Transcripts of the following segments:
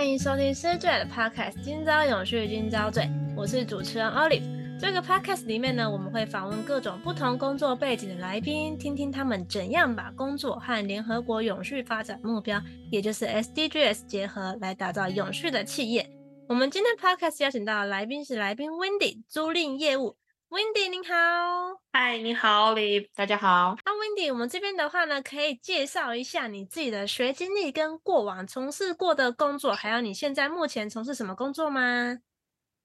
欢迎收听 CJ 的 Podcast，今朝永续，今朝缀。我是主持人 Olive。这个 Podcast 里面呢，我们会访问各种不同工作背景的来宾，听听他们怎样把工作和联合国永续发展目标，也就是 SDGs 结合，来打造永续的企业。我们今天 Podcast 邀请到的来宾是来宾 Wendy，租赁业务。Wendy 您好，嗨，你好，Olive，大家好。那 Wendy，我们这边的话呢，可以介绍一下你自己的学经历跟过往从事过的工作，还有你现在目前从事什么工作吗？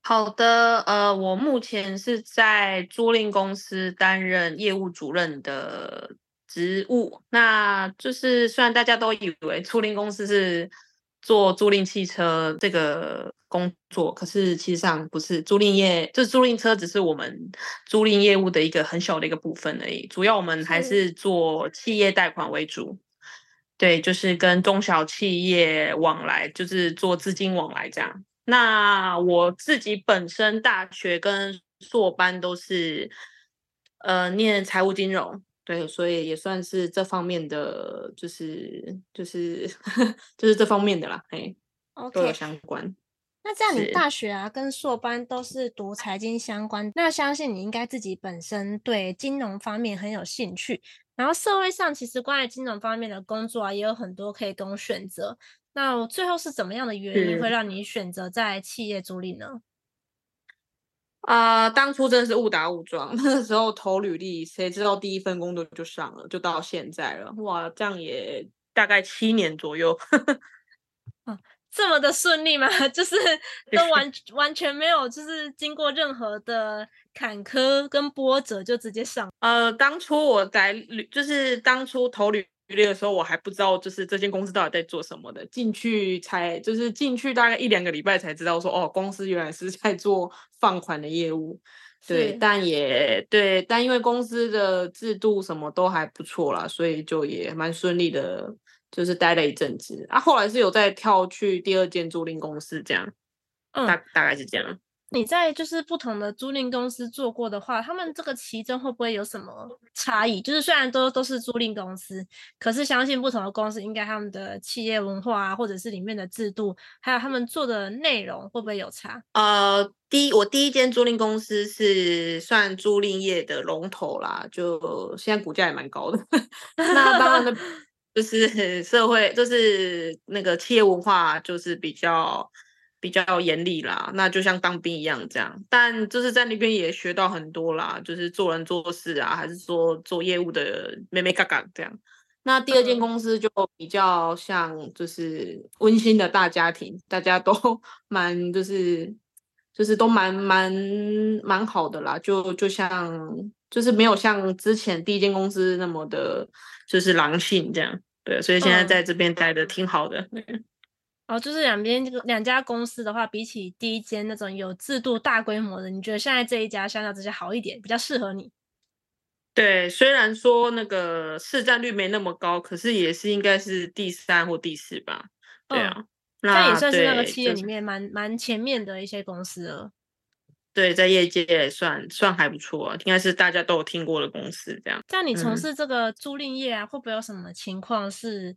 好的，呃，我目前是在租赁公司担任业务主任的职务。那就是虽然大家都以为 租赁公司是做租赁汽车这个工作，可是其实上不是，租赁业就是租赁车，只是我们租赁业务的一个很小的一个部分而已。主要我们还是做企业贷款为主，对，就是跟中小企业往来，就是做资金往来这样。那我自己本身大学跟硕班都是呃念财务金融。对，所以也算是这方面的，就是就是 就是这方面的啦，哎，Okay. 都有相关。那这样你大学啊跟硕班都是读财经相关，那相信你应该自己本身对金融方面很有兴趣。然后社会上其实关于金融方面的工作啊，也有很多可以供选择。那最后是怎么样的原因会让你选择在企业租赁呢？啊、呃，当初真的是误打误撞，那个时候投履历，谁知道第一份工作就上了，就到现在了，哇，这样也大概七年左右，啊，这么的顺利吗？就是都完完全没有，就是经过任何的坎坷跟波折就直接上。呃，当初我在履，就是当初投履。履历的时候，我还不知道就是这间公司到底在做什么的，进去才就是进去大概一两个礼拜才知道说哦，公司原来是在做放款的业务，对，但也对，但因为公司的制度什么都还不错啦，所以就也蛮顺利的，就是待了一阵子。啊，后来是有再跳去第二间租赁公司这样，嗯，大大概是这样。你在就是不同的租赁公司做过的话，他们这个其中会不会有什么差异？就是虽然都都是租赁公司，可是相信不同的公司应该他们的企业文化啊，或者是里面的制度，还有他们做的内容会不会有差？呃，第一，我第一间租赁公司是算租赁业的龙头啦，就现在股价也蛮高的。那当然的，就是社会，就是那个企业文化，就是比较。比较严厉啦，那就像当兵一样这样，但就是在那边也学到很多啦，就是做人做事啊，还是说做业务的妹妹嘎嘎这样。那第二间公司就比较像就是温馨的大家庭，大家都 蛮就是就是都蛮蛮蛮好的啦，就就像就是没有像之前第一间公司那么的，就是狼性这样。对，所以现在在这边待的挺好的。嗯哦，就是两边这个两家公司的话，比起第一间那种有制度、大规模的，你觉得现在这一家相较之下好一点，比较适合你？对，虽然说那个市占率没那么高，可是也是应该是第三或第四吧？对啊，嗯、那也算是那个企业里面蛮蛮、就是、前面的一些公司了。对，在业界也算算还不错，应该是大家都有听过的公司。这样，像你从事这个租赁业啊，嗯、会不会有什么情况是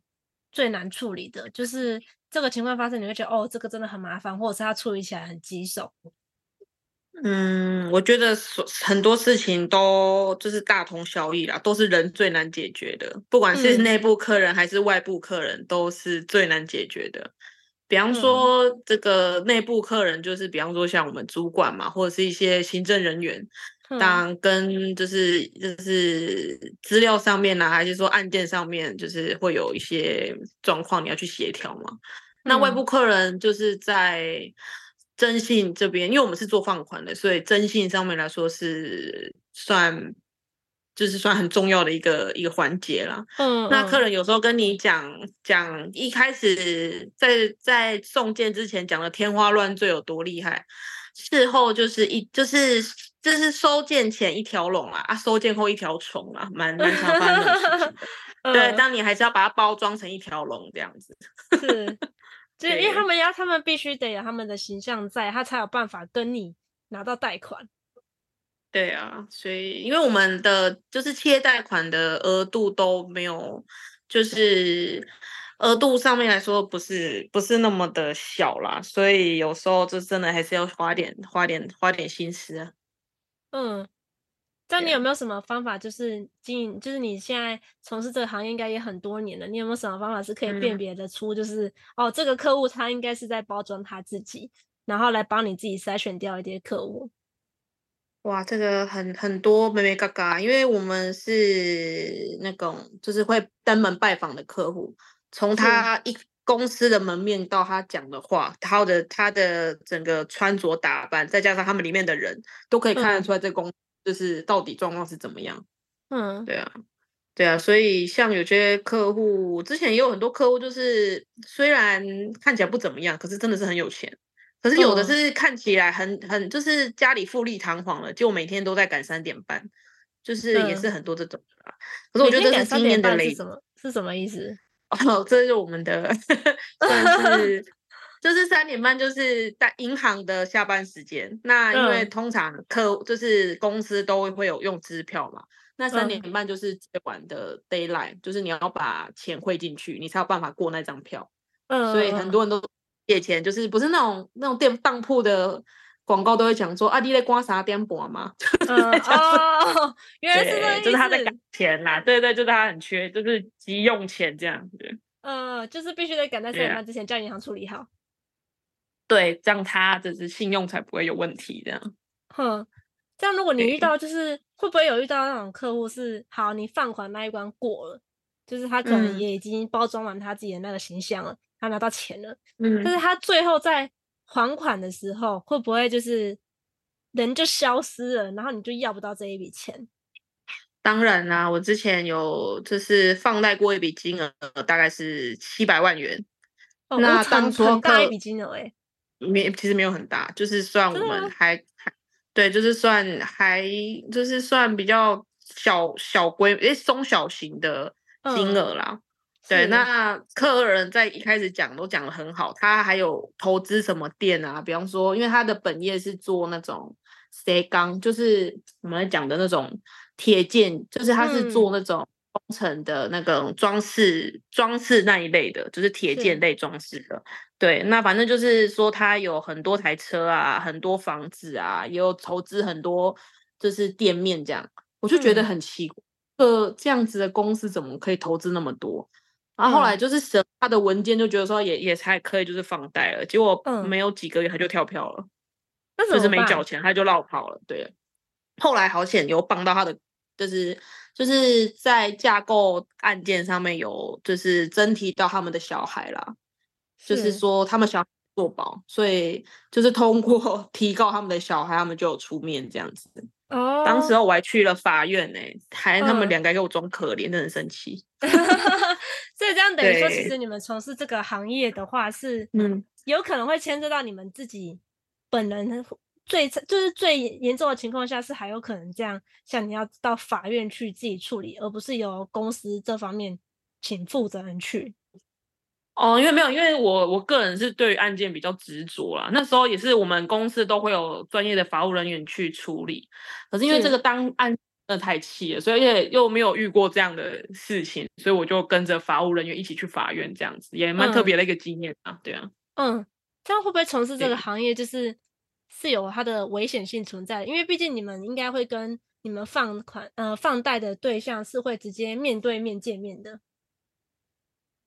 最难处理的？就是。这个情况发生，你会觉得哦，这个真的很麻烦，或者是他处理起来很棘手。嗯，我觉得很多事情都就是大同小异啦，都是人最难解决的，不管是内部客人还是外部客人，都是最难解决的。比方说，这个内部客人就是，比方说像我们主管嘛，或者是一些行政人员，当跟就是就是资料上面呢、啊，还是说案件上面，就是会有一些状况，你要去协调嘛。那外部客人就是在征信这边，因为我们是做放款的，所以征信上面来说是算就是算很重要的一个一个环节啦。嗯，那客人有时候跟你讲讲，一开始在在送件之前讲的天花乱坠有多厉害，事后就是一就是就是收件前一条龙啊，啊收件后一条虫啊，蛮蛮常发生的事情。对，当你还是要把它包装成一条龙这样子。是，就因为他们要，他们必须得有他们的形象在，他才有办法跟你拿到贷款。对啊，所以因为我们的就是企业贷款的额度都没有，就是额度上面来说不是不是那么的小啦，所以有时候就真的还是要花点花点花点心思啊。嗯，那你有没有什么方法，就是经营，就是你现在从事这个行业应该也很多年了，你有没有什么方法是可以辨别得出，就是、嗯、哦，这个客户他应该是在包装他自己，然后来帮你自己筛选掉一些客户。哇，这个很很多妹妹嘎嘎，因为我们是那种就是会登门拜访的客户，从他一公司的门面到他讲的话，他的他的整个穿着打扮，再加上他们里面的人，都可以看得出来这公司就是到底状况是怎么样。嗯，对啊，对啊，所以像有些客户，之前也有很多客户，就是虽然看起来不怎么样，可是真的是很有钱。可是有的是看起来很很就是家里富丽堂皇了，就每天都在赶三点半，就是也是很多这种的。可是我觉得这是经验的累积。是什么？是什么意思？哦，这是我们的，算是 就是三点半就是在银行的下班时间。那因为通常客就是公司都会有用支票嘛，那三点半就是最晚的 deadline，就是你要把钱汇进去，你才有办法过那张票。嗯，所以很多人都。借钱就是不是那种那种店当铺的广告都会讲说啊，你在刮啥颠簸吗？嗯、哦，原来是这样，就是他在赶钱啦，对对，就是他很缺，就是急用钱这样子。嗯，就是必须得赶在三点半之前叫银行处理好。对，这样他就是信用才不会有问题这样。哼，这样如果你遇到就是会不会有遇到那种客户是好，你放款那一关过了，就是他可能也已经包装完他自己的那个形象了。嗯他拿到钱了，嗯，但是他最后在还款的时候，会不会就是人就消失了，然后你就要不到这一笔钱？当然啦、啊，我之前有就是放贷过一笔金额，大概是七百万元。哦、那当初很大一笔金额哎，没，其实没有很大，就是算我们还还对，就是算还就是算比较小小规诶中小型的金额啦。嗯对，那客人在一开始讲都讲的很好，他还有投资什么店啊？比方说，因为他的本业是做那种斜钢，就是我们讲的那种铁件，就是他是做那种工程的那个装饰、装饰那一类的，就是铁件类装饰的。对，那反正就是说他有很多台车啊，很多房子啊，也有投资很多就是店面这样，我就觉得很奇怪，呃、嗯，这样子的公司怎么可以投资那么多？然后后来就是审他的文件，就觉得说也也才可以，就是放贷了。结果没有几个月他就跳票了，嗯、就是没缴钱他就落跑了。对，后来好险有帮到他的，就是就是在架构案件上面有就是真提到他们的小孩啦，是就是说他们小孩做保，所以就是通过 提告他们的小孩，他们就有出面这样子。哦，当时候我还去了法院呢、欸，还他们两个给我装可怜，真的很生气。所以这样等于说，其实你们从事这个行业的话，是嗯，有可能会牵涉到你们自己本人最就是最严重的情况下，是还有可能这样，像你要到法院去自己处理，而不是由公司这方面请负责人去。哦，因为没有，因为我我个人是对于案件比较执着啦。那时候也是我们公司都会有专业的法务人员去处理，可是因为这个当案真的太气了，所以也又没有遇过这样的事情，所以我就跟着法务人员一起去法院，这样子也蛮特别的一个经验啊。嗯、对啊，嗯，这样会不会从事这个行业就是是有它的危险性存在的？因为毕竟你们应该会跟你们放款呃放贷的对象是会直接面对面见面的。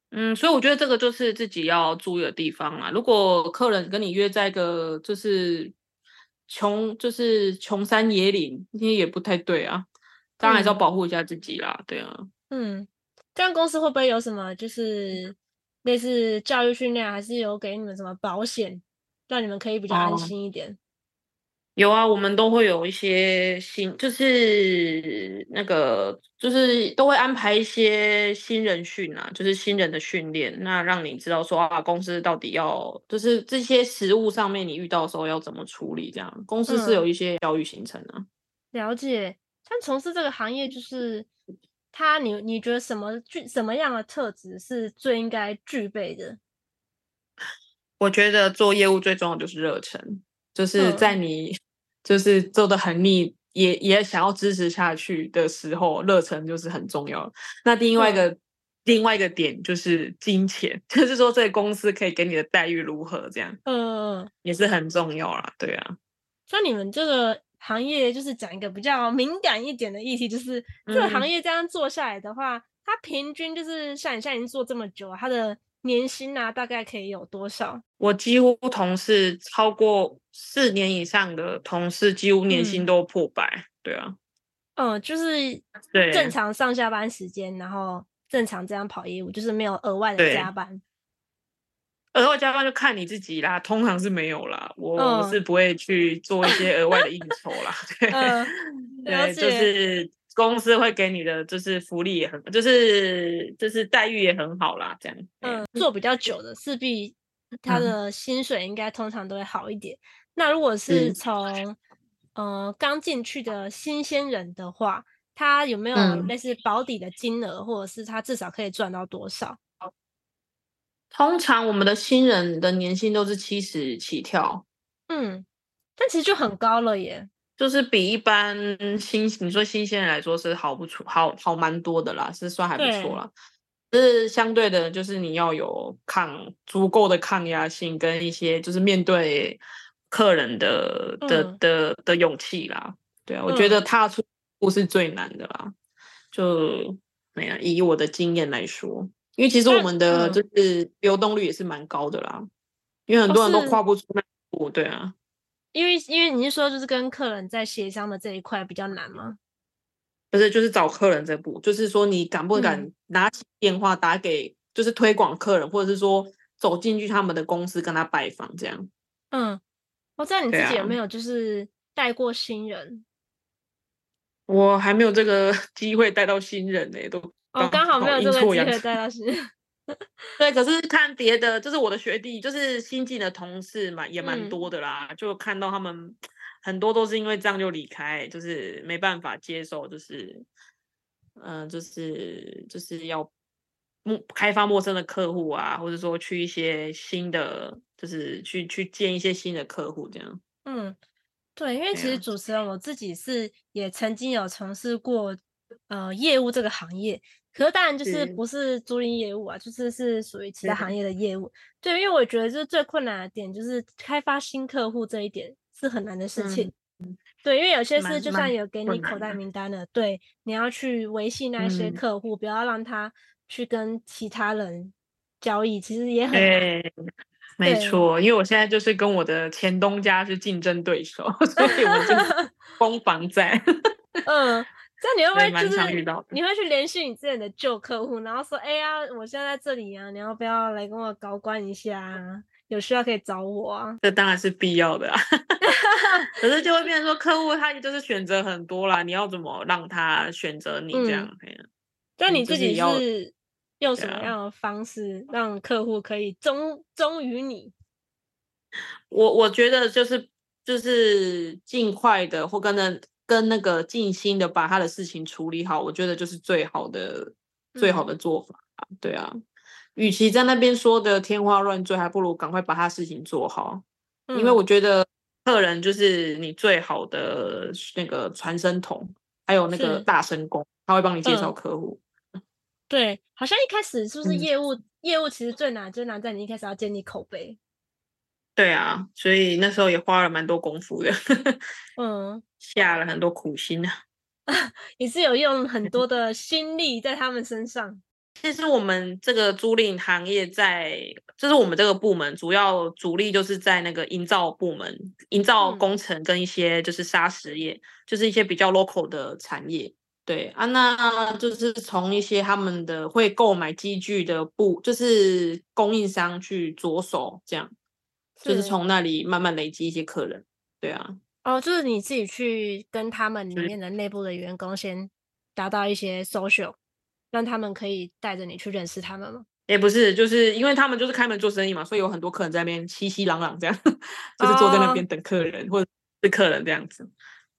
嗯，所以我觉得这个就是自己要注意的地方啦。如果客人跟你约在一个就是穷就是穷山野岭，那也不太对啊。当然还是要保护一下自己啦，对啊。嗯，这样公司会不会有什么就是类似教育训练，还是有给你们什么保险，让你们可以比较安心一点？有啊，我们都会有一些新，就是那个，就是都会安排一些新人训啊，就是新人的训练，那让你知道说啊，公司到底要，就是这些实物上面你遇到的时候要怎么处理，这样公司是有一些教育行程啊。嗯、了解，像从事这个行业，就是他，你你觉得什么具什么样的特质是最应该具备的？我觉得做业务最重要就是热忱。就是在你就是做的很腻，嗯、也也想要支持下去的时候，热忱就是很重要。那另外一个、嗯、另外一个点就是金钱，就是说这个公司可以给你的待遇如何，这样，嗯，也是很重要啦。对啊，像你们这个行业就是讲一个比较敏感一点的议题，就是这个行业这样做下来的话，嗯、它平均就是像你现在已经做这么久，它的。年薪啊，大概可以有多少？我几乎同事超过四年以上的同事，几乎年薪都破百。嗯、对啊，嗯，就是正常上下班时间，然后正常这样跑业务，就是没有额外的加班。额外加班就看你自己啦，通常是没有啦。我、嗯、我是不会去做一些额外的应酬啦。对，嗯、对，就是。公司会给你的就是福利也很，就是就是待遇也很好啦，这样。嗯，做比较久的，势必他的薪水应该通常都会好一点。嗯、那如果是从、嗯、呃刚进去的新鲜人的话，他有没有类似保底的金额，嗯、或者是他至少可以赚到多少？通常我们的新人的年薪都是七十起跳。嗯，但其实就很高了耶。就是比一般新你说新鲜人来说是好不出好好蛮多的啦，是算还不错啦。是相对的，就是你要有抗足够的抗压性跟一些就是面对客人的、嗯、的的的勇气啦。对啊，我觉得踏出不是最难的啦。嗯、就没有以我的经验来说，因为其实我们的就是流动率也是蛮高的啦，嗯、因为很多人都跨不出那一步。对啊。因为因为你是说就是跟客人在协商的这一块比较难吗？不是，就是找客人这步，就是说你敢不敢拿起电话打给，就是推广客人，嗯、或者是说走进去他们的公司跟他拜访这样。嗯，我知道你自己有没有就是带过新人？啊、我还没有这个 机会带到新人呢、欸，都哦，刚好没有这个机会带到新人。对，可是看别的，就是我的学弟，就是新进的同事嘛，也蛮多的啦。嗯、就看到他们很多都是因为这样就离开，就是没办法接受，就是嗯、呃，就是就是要陌开发陌生的客户啊，或者说去一些新的，就是去去见一些新的客户这样。嗯，对，因为其实主持人我自己是也曾经有从事过呃业务这个行业。可是当然就是不是租赁业务啊，就是是属于其他行业的业务。对，因为我觉得就是最困难的点就是开发新客户这一点是很难的事情。嗯、对，因为有些事就算有给你口袋名单的，对，你要去维系那些客户，嗯、不要让他去跟其他人交易，其实也很没错，因为我现在就是跟我的前东家是竞争对手，所以我就 攻防战。嗯。这样你会不会就是你会去联系你之前的旧客户，然后说，哎呀，我现在在这里啊，你要不要来跟我高官一下啊？有需要可以找我啊。这当然是必要的啊，可是就会变成说，客户他就是选择很多啦，你要怎么让他选择你这样？那、嗯、你自己是用什么样的方式让客户可以忠忠于你？我我觉得就是就是尽快的或跟着。跟那个尽心的把他的事情处理好，我觉得就是最好的、嗯、最好的做法。对啊，与其在那边说的天花乱坠，还不如赶快把他事情做好。嗯、因为我觉得客人就是你最好的那个传声筒，还有那个大声公，他会帮你介绍客户、嗯。对，好像一开始是不是业务？嗯、业务其实最难，最难在你一开始要建立口碑。对啊，所以那时候也花了蛮多功夫的，嗯，下了很多苦心啊，也是有用很多的心力在他们身上。其实我们这个租赁行业在，就是我们这个部门主要主力就是在那个营造部门，营造工程跟一些就是砂石业，嗯、就是一些比较 local 的产业。对啊，那就是从一些他们的会购买机具的部，就是供应商去着手这样。就是从那里慢慢累积一些客人，对啊，哦，就是你自己去跟他们里面的内部的员工先达到一些 social，让他们可以带着你去认识他们吗？也不是，就是因为他们就是开门做生意嘛，所以有很多客人在那边熙熙攘攘这样，就是坐在那边。等客人、哦、或者是客人这样子。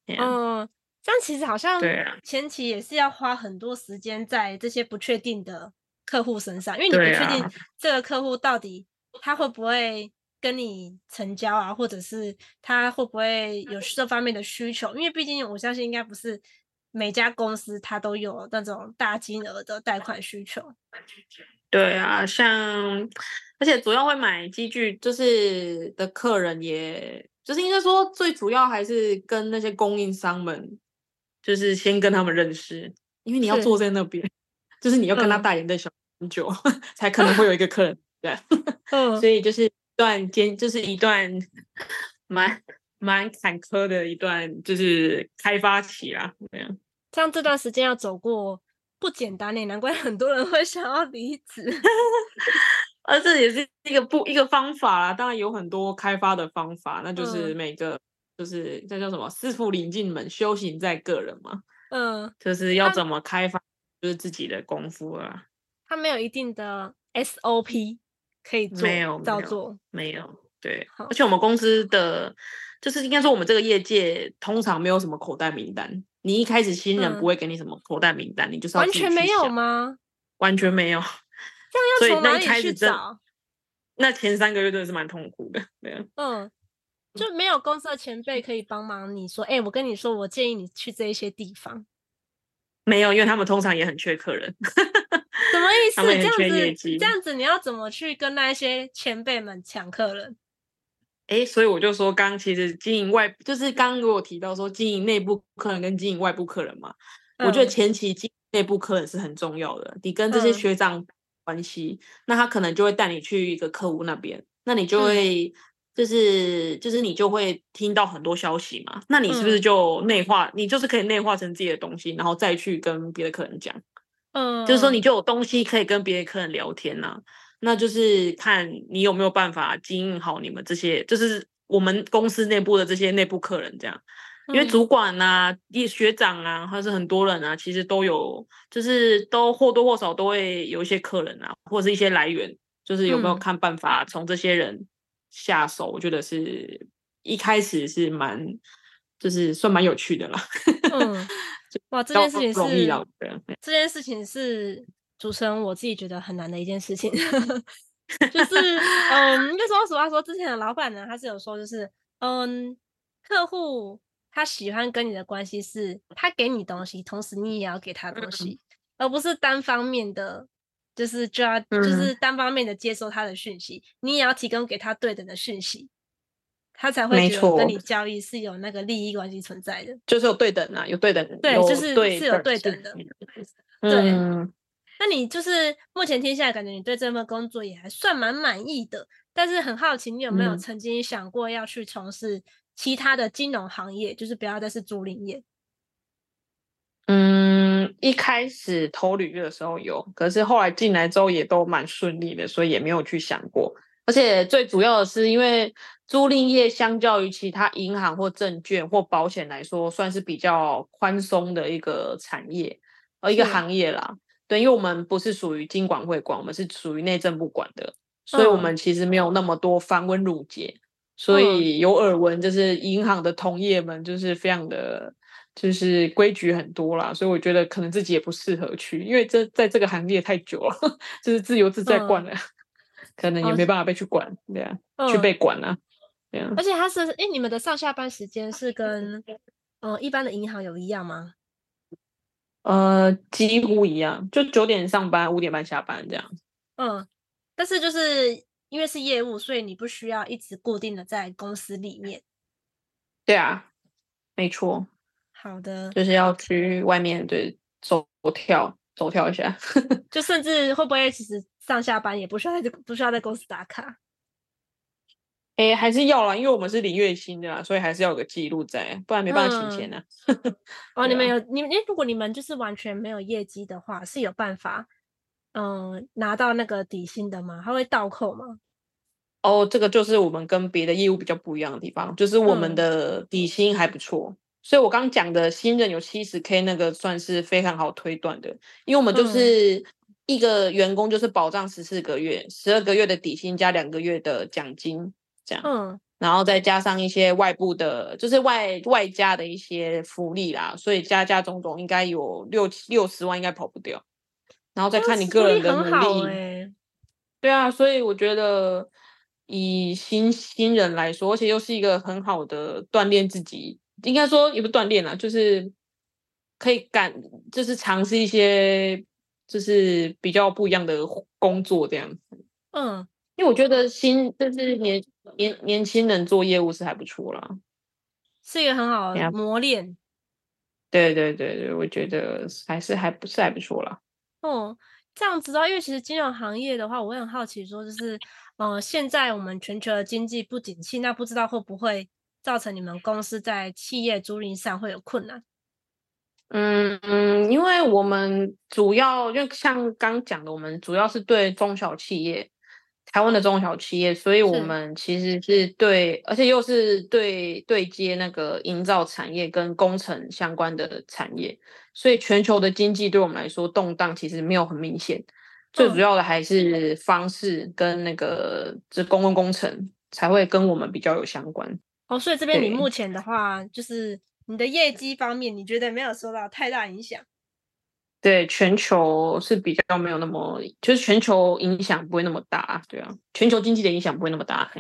嗯、哦，这样其实好像前期也是要花很多时间在这些不确定的客户身上，因为你不确定这个客户到底他会不会跟你成交啊，或者是他会不会有这方面的需求？因为毕竟我相信应该不是每家公司他都有那种大金额的贷款需求。对啊，像而且主要会买机具就是的客人也，也就是应该说最主要还是跟那些供应商们，就是先跟他们认识，因为你要坐在那边，是就是你要跟他大眼瞪小很久，嗯、才可能会有一个客人，对，嗯、所以就是一段间，就是一段 蛮蛮坎坷的一段，就是开发期啦，这样，像这段时间要走过。不简单呢，难怪很多人会想要离职。而 这也是一个不一个方法啦，当然有很多开发的方法，那就是每个、嗯、就是这叫什么“师傅领进门，修行在个人”嘛。嗯，就是要怎么开发，就是自己的功夫啊。他没有一定的 SOP 可以做，没有照做，没有。对，而且我们公司的就是应该说我们这个业界通常没有什么口袋名单。你一开始新人不会给你什么口袋名单，嗯、你就是要完全没有吗？完全没有，这样要从哪里去找？那前三个月真的是蛮痛苦的，对啊。嗯，就没有公司的前辈可以帮忙你说，哎、欸，我跟你说，我建议你去这一些地方。没有，因为他们通常也很缺客人。什么意思？这样子，这样子，你要怎么去跟那些前辈们抢客人？哎，所以我就说，刚其实经营外，就是刚刚我提到说经营内部客人跟经营外部客人嘛，嗯、我觉得前期经营内部客人是很重要的。你跟这些学长关系，嗯、那他可能就会带你去一个客户那边，那你就会、嗯、就是就是你就会听到很多消息嘛。那你是不是就内化？嗯、你就是可以内化成自己的东西，然后再去跟别的客人讲。嗯，就是说你就有东西可以跟别的客人聊天呐、啊。那就是看你有没有办法经营好你们这些，就是我们公司内部的这些内部客人这样，因为主管啊、学长啊，或者是很多人啊，其实都有，就是都或多或少都会有一些客人啊，或者是一些来源，就是有没有看办法从这些人下手，我觉得是一开始是蛮，就是算蛮有趣的啦。嗯，哇，这件事情是这件事情是。主持人，我自己觉得很难的一件事情，就是，嗯，应该说实话说，之前的老板呢，他是有说，就是，嗯，客户他喜欢跟你的关系是，他给你东西，同时你也要给他东西，嗯、而不是单方面的，就是就要，就是单方面的接收他的讯息，嗯、你也要提供给他对等的讯息，他才会觉得跟你交易是有那个利益关系存在的，就是有对等啊，有对等，对，就是是有对等的，对。那你就是目前听下来，感觉你对这份工作也还算蛮满意的。但是很好奇，你有没有曾经想过要去从事其他的金融行业，嗯、就是不要再是租赁业？嗯，一开始投履历的时候有，可是后来进来之后也都蛮顺利的，所以也没有去想过。而且最主要的是，因为租赁业相较于其他银行或证券或保险来说，算是比较宽松的一个产业，呃，一个行业啦。对，因为我们不是属于金管会管，我们是属于内政部管的，所以我们其实没有那么多繁文缛节，嗯、所以有耳闻，就是银行的同业们就是非常的，就是规矩很多啦，所以我觉得可能自己也不适合去，因为这在这个行业太久了，就是自由自在惯了，嗯、可能也没办法被去管，对啊，嗯、去被管啊，对啊。而且他是，哎，你们的上下班时间是跟呃一般的银行有一样吗？呃，几乎一样，就九点上班，五点半下班这样。嗯，但是就是因为是业务，所以你不需要一直固定的在公司里面。对啊，没错。好的，就是要去外面对走跳走跳一下，就甚至会不会其实上下班也不需要在不需要在公司打卡？还是要啦，因为我们是领月薪的啦，所以还是要有个记录在，不然没办法请钱呢、啊。嗯、哦，你们有你们，如果你们就是完全没有业绩的话，是有办法嗯拿到那个底薪的吗？他会倒扣吗？哦，这个就是我们跟别的业务比较不一样的地方，就是我们的底薪还不错。嗯、所以我刚讲的新人有七十 K 那个算是非常好推断的，因为我们就是一个员工就是保障十四个月，十二个月的底薪加两个月的奖金这样。嗯。然后再加上一些外部的，就是外外加的一些福利啦，所以加加总总应该有六六十万，应该跑不掉。然后再看你个人的努力，欸、对啊，所以我觉得以新新人来说，而且又是一个很好的锻炼自己，应该说也不锻炼啦，就是可以干，就是尝试一些就是比较不一样的工作这样子。嗯。因为我觉得新就是年年年轻人做业务是还不错啦，是一个很好的磨练。对对对对，我觉得还是还不是还不错啦。哦，这样子的话，因为其实金融行业的话，我会很好奇，说就是，呃，现在我们全球的经济不景气，那不知道会不会造成你们公司在企业租赁上会有困难？嗯嗯，因为我们主要，因为像刚讲的，我们主要是对中小企业。台湾的中小企业，所以我们其实是对，是而且又是对对接那个营造产业跟工程相关的产业，所以全球的经济对我们来说动荡其实没有很明显。嗯、最主要的还是方式跟那个这公共工程才会跟我们比较有相关。哦，所以这边你目前的话，就是你的业绩方面，你觉得没有受到太大影响？对，全球是比较没有那么，就是全球影响不会那么大，对啊，全球经济的影响不会那么大。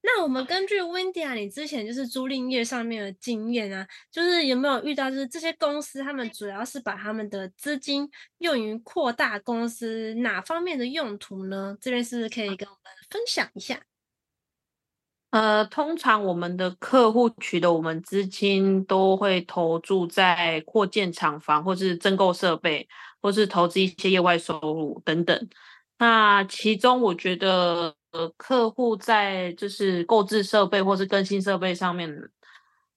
那我们根据 Wendy 啊，你之前就是租赁业上面的经验啊，就是有没有遇到就是这些公司，他们主要是把他们的资金用于扩大公司哪方面的用途呢？这边是不是可以跟我们分享一下？呃，通常我们的客户取得我们资金都会投注在扩建厂房，或是增购设备，或是投资一些业外收入等等。那其中我觉得，呃，客户在就是购置设备或是更新设备上面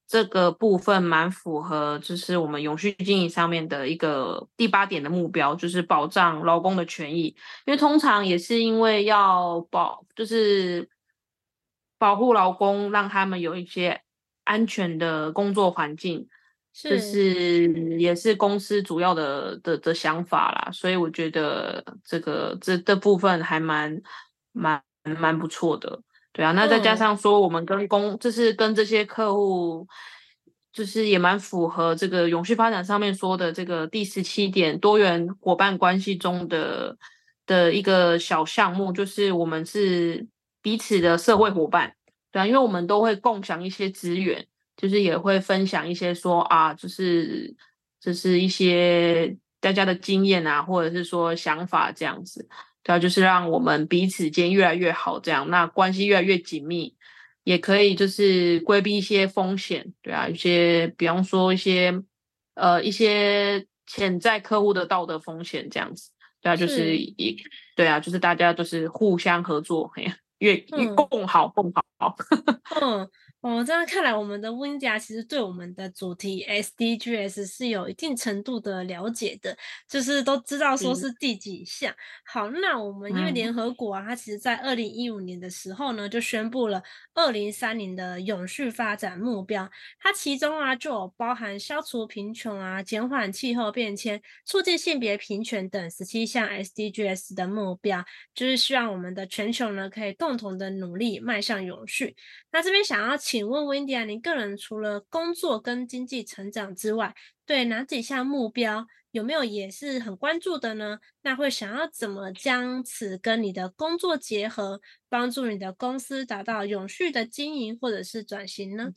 这个部分蛮符合，就是我们永续经营上面的一个第八点的目标，就是保障劳工的权益。因为通常也是因为要保，就是。保护劳工，让他们有一些安全的工作环境，是就是也是公司主要的的的想法啦。所以我觉得这个这这部分还蛮蛮蛮不错的，对啊。那再加上说，我们跟公就是跟这些客户，就是也蛮符合这个永续发展上面说的这个第十七点多元伙伴关系中的的一个小项目，就是我们是。彼此的社会伙伴，对啊，因为我们都会共享一些资源，就是也会分享一些说啊，就是就是一些大家的经验啊，或者是说想法这样子，对啊，就是让我们彼此间越来越好，这样那关系越来越紧密，也可以就是规避一些风险，对啊，一些比方说一些呃一些潜在客户的道德风险这样子，对啊，就是一是对啊，就是大家就是互相合作，嘿。越越共好共好。嗯，哦，这样看来，我们的 w i n d y 其实对我们的主题 SDGs 是有一定程度的了解的，就是都知道说是第几项。嗯、好，那我们因为联合国啊，它其实在二零一五年的时候呢，就宣布了二零三零的永续发展目标，它其中啊就有包含消除贫穷啊、减缓气候变迁、促进性别平权等十七项 SDGs 的目标，就是希望我们的全球呢可以共共同的努力迈向永续。那这边想要请请问 Wendy 啊，你个人除了工作跟经济成长之外，对哪几项目标有没有也是很关注的呢？那会想要怎么将此跟你的工作结合，帮助你的公司达到永续的经营或者是转型呢？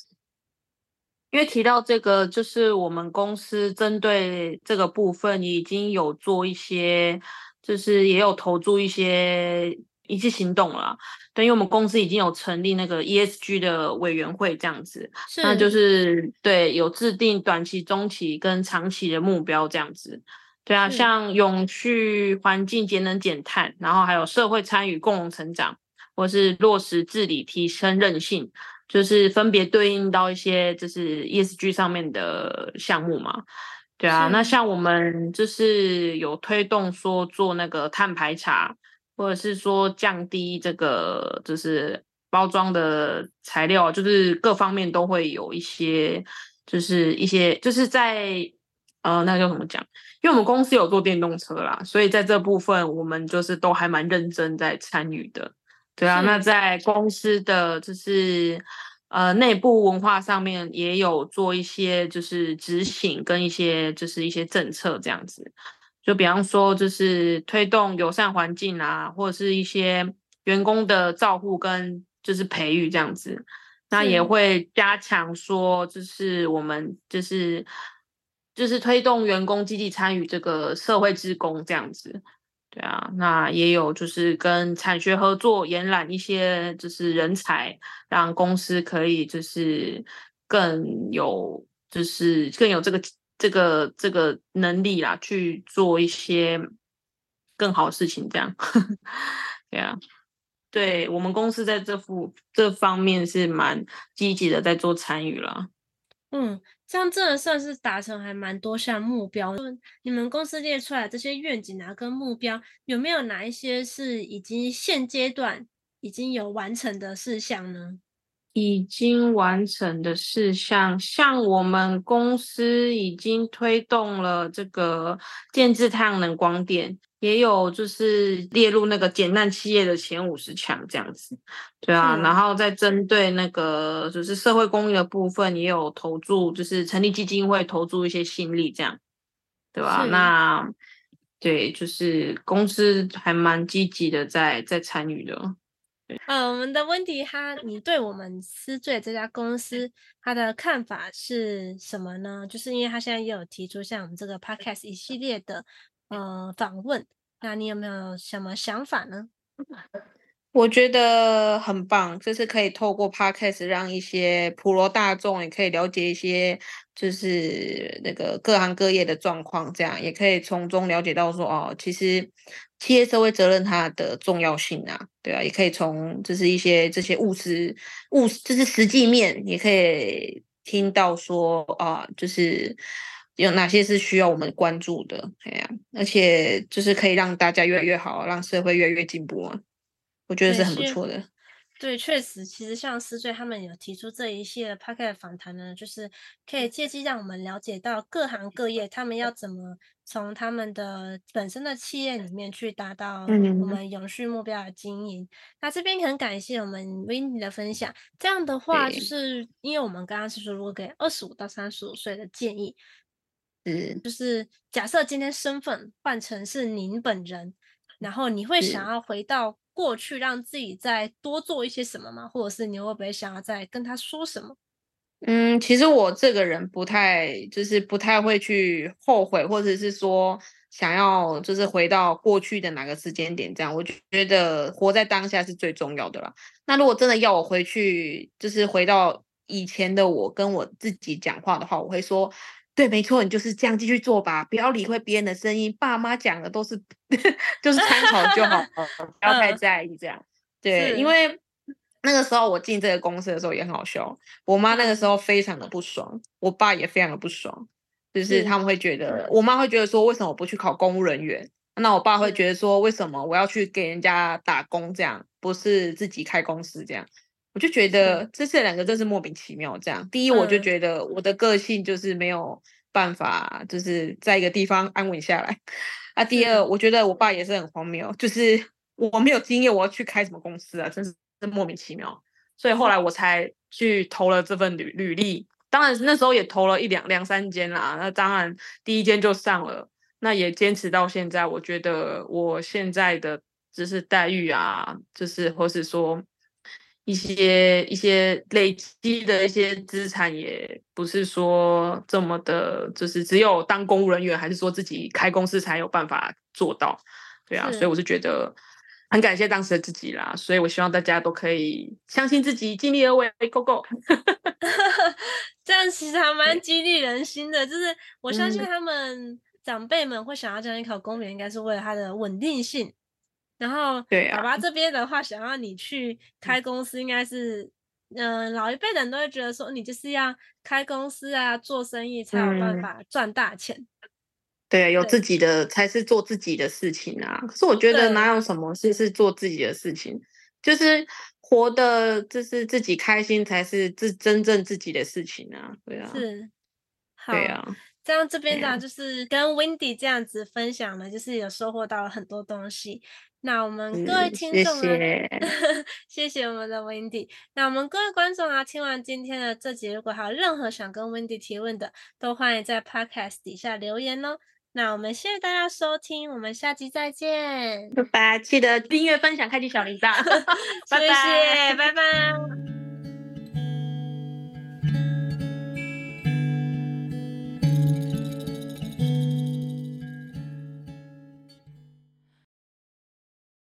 因为提到这个，就是我们公司针对这个部分已经有做一些，就是也有投注一些。一起行动了，对，因为我们公司已经有成立那个 ESG 的委员会，这样子，那就是对，有制定短期、中期跟长期的目标，这样子，对啊，像永续环境、节能减碳，然后还有社会参与、共同成长，或是落实治理、提升韧性，就是分别对应到一些就是 ESG 上面的项目嘛，对啊，那像我们就是有推动说做那个碳排查。或者是说降低这个就是包装的材料，就是各方面都会有一些，就是一些就是在呃，那叫怎么讲？因为我们公司有做电动车啦，所以在这部分我们就是都还蛮认真在参与的。对啊，那在公司的就是呃内部文化上面也有做一些就是执行跟一些就是一些政策这样子。就比方说，就是推动友善环境啊，或者是一些员工的照护跟就是培育这样子，那也会加强说，就是我们就是就是推动员工积极参与这个社会志工这样子，对啊，那也有就是跟产学合作，延揽一些就是人才，让公司可以就是更有就是更有这个。这个这个能力啦，去做一些更好的事情，这样，对啊，对我们公司在这副这方面是蛮积极的，在做参与啦。嗯，这样真的算是达成还蛮多项目标。你们公司列出来这些愿景啊，跟目标，有没有哪一些是已经现阶段已经有完成的事项呢？已经完成的事项，像我们公司已经推动了这个建制太阳能光电，也有就是列入那个减碳企业的前五十强这样子，对啊，嗯、然后再针对那个就是社会公益的部分，也有投注，就是成立基金会投注一些心力这样，对吧？那对，就是公司还蛮积极的在在参与的。呃，我们的温迪哈，你对我们思缀这家公司，他的看法是什么呢？就是因为他现在也有提出像我们这个 podcast 一系列的呃访问，那你有没有什么想法呢？我觉得很棒，就是可以透过 podcast 让一些普罗大众也可以了解一些，就是那个各行各业的状况，这样也可以从中了解到说哦，其实企业社会责任它的重要性啊，对啊，也可以从就是一些这些务实务就是实际面，也可以听到说啊，就是有哪些是需要我们关注的，哎呀，而且就是可以让大家越来越好，让社会越来越进步啊。我觉得是很不错的。对，确实，其实像思缀他们有提出这一系列 podcast 访谈呢，就是可以借机让我们了解到各行各业他们要怎么从他们的本身的企业里面去达到我们永续目标的经营。嗯、那这边很感谢我们 Windy 的分享。这样的话，就是因为我们刚刚是说，如果给二十五到三十五岁的建议，嗯，就是假设今天身份换成是您本人，然后你会想要回到。过去让自己再多做一些什么吗？或者是你会不会想要再跟他说什么？嗯，其实我这个人不太，就是不太会去后悔，或者是说想要就是回到过去的哪个时间点这样。我觉得活在当下是最重要的啦。那如果真的要我回去，就是回到以前的我跟我自己讲话的话，我会说。对，没错，你就是这样继续做吧，不要理会别人的声音。爸妈讲的都是，就是参考就好，不要太在意这样。对，因为那个时候我进这个公司的时候也很好笑，我妈那个时候非常的不爽，我爸也非常的不爽，就是他们会觉得，我妈会觉得说，为什么我不去考公务人员？那我爸会觉得说，为什么我要去给人家打工这样，不是自己开公司这样？我就觉得这这两个真是莫名其妙。这样，第一，我就觉得我的个性就是没有办法，就是在一个地方安稳下来。啊，第二，我觉得我爸也是很荒谬，就是 我没有经验，我要去开什么公司啊？真是真莫名其妙。所以后来我才去投了这份履履历。当然那时候也投了一两两三间啦。那当然第一间就上了，那也坚持到现在。我觉得我现在的就是待遇啊，就是或是说。一些一些累积的一些资产，也不是说这么的，就是只有当公务人员，还是说自己开公司才有办法做到，对啊，所以我是觉得很感谢当时的自己啦，所以我希望大家都可以相信自己，尽力而为，Go Go！这样其实还蛮激励人心的，就是我相信他们长辈们会想要这样考公务员，应该是为了它的稳定性。然后，爸爸这边的话，想要你去开公司，应该是，嗯、呃，老一辈的人都会觉得说，你就是要开公司啊，做生意才有办法赚大钱。嗯、对，有自己的才是做自己的事情啊。可是我觉得哪有什么事是做自己的事情，就是活的就是自己开心才是自真正自己的事情啊，对啊，是，好对啊。这样这边呢，就是跟 Wendy 这样子分享呢，就是有收获到了很多东西。那我们各位听众呢，谢谢，谢谢我们的 Wendy。那我们各位观众啊，听完今天的这集，如果还有任何想跟 Wendy 提问的，都欢迎在 Podcast 底下留言哦。那我们谢谢大家收听，我们下期再见，拜拜！记得订阅、分享、开启小铃铛，谢谢，拜拜。